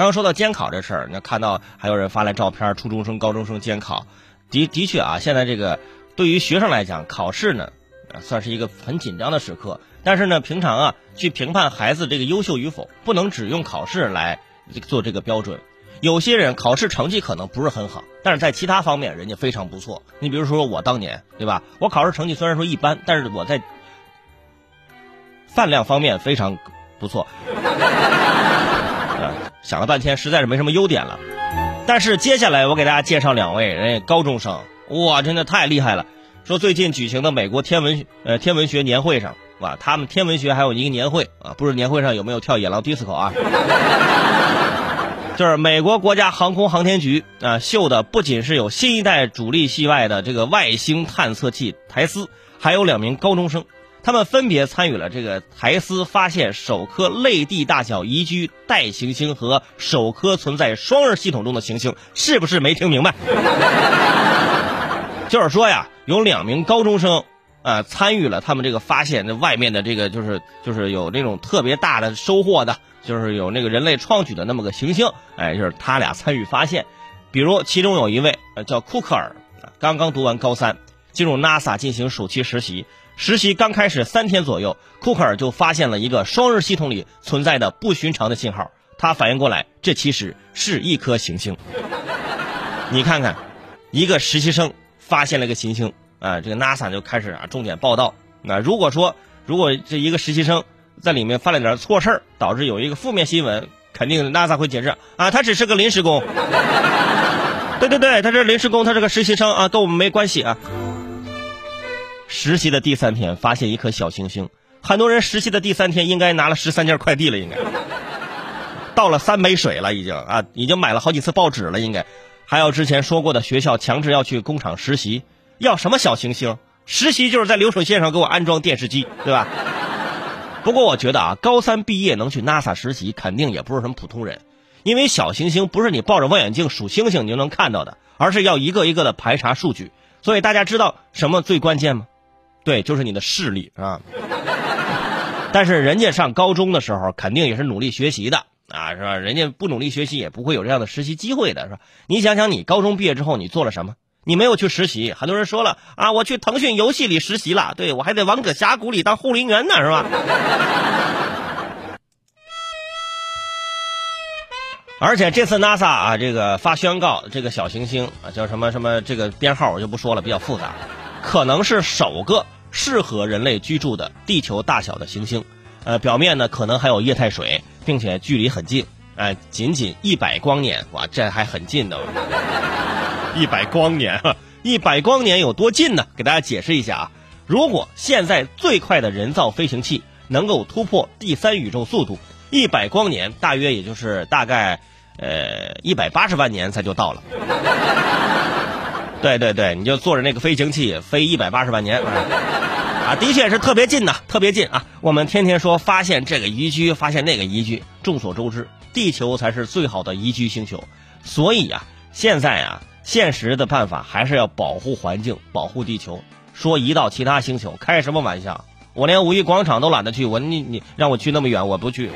刚说到监考这事儿，那看到还有人发来照片，初中生、高中生监考，的的确啊，现在这个对于学生来讲，考试呢，算是一个很紧张的时刻。但是呢，平常啊，去评判孩子这个优秀与否，不能只用考试来做这个标准。有些人考试成绩可能不是很好，但是在其他方面人家非常不错。你比如说我当年，对吧？我考试成绩虽然说一般，但是我在饭量方面非常不错。想了半天，实在是没什么优点了。但是接下来我给大家介绍两位人家高中生，哇，真的太厉害了！说最近举行的美国天文呃天文学年会上，哇，他们天文学还有一个年会啊，不是年会上有没有跳野狼 disco 啊？就是美国国家航空航天局啊秀的不仅是有新一代主力系外的这个外星探测器台斯，还有两名高中生，他们分别参与了这个台斯发现首颗类地大小宜居带行星和首颗存在双日系统中的行星，是不是没听明白？就是说呀，有两名高中生啊参与了他们这个发现，那外面的这个就是就是有那种特别大的收获的。就是有那个人类创举的那么个行星，哎，就是他俩参与发现。比如其中有一位叫库克尔，刚刚读完高三，进入 NASA 进行暑期实习。实习刚开始三天左右，库克尔就发现了一个双日系统里存在的不寻常的信号。他反应过来，这其实是一颗行星。你看看，一个实习生发现了一个行星，啊，这个 NASA 就开始啊重点报道。那如果说，如果这一个实习生，在里面犯了点错事儿，导致有一个负面新闻，肯定 NASA 会解释啊，他只是个临时工。对对对，他是临时工，他是个实习生啊，跟我们没关系啊。实习的第三天发现一颗小行星，很多人实习的第三天应该拿了十三件快递了，应该倒了三杯水了，已经啊，已经买了好几次报纸了，应该还有之前说过的学校强制要去工厂实习，要什么小行星？实习就是在流水线上给我安装电视机，对吧？不过我觉得啊，高三毕业能去 NASA 实习，肯定也不是什么普通人，因为小行星不是你抱着望远镜数星星你就能看到的，而是要一个一个的排查数据。所以大家知道什么最关键吗？对，就是你的视力啊。但是人家上高中的时候，肯定也是努力学习的啊，是吧？人家不努力学习，也不会有这样的实习机会的，是吧？你想想，你高中毕业之后，你做了什么？你没有去实习，很多人说了啊，我去腾讯游戏里实习了，对我还在王者峡谷里当护林员呢，是吧？而且这次 NASA 啊，这个发宣告，这个小行星啊，叫什么什么，这个编号我就不说了，比较复杂，可能是首个适合人类居住的地球大小的行星，呃，表面呢可能还有液态水，并且距离很近，哎，仅仅一百光年，哇，这还很近呢。一百光年，一百光年有多近呢？给大家解释一下啊。如果现在最快的人造飞行器能够突破第三宇宙速度，一百光年大约也就是大概呃一百八十万年才就到了。对对对，你就坐着那个飞行器飞一百八十万年啊，的确是特别近呐，特别近啊。我们天天说发现这个宜居，发现那个宜居，众所周知，地球才是最好的宜居星球。所以啊，现在啊。现实的办法还是要保护环境，保护地球。说移到其他星球，开什么玩笑？我连五一广场都懒得去，我你你让我去那么远，我不去。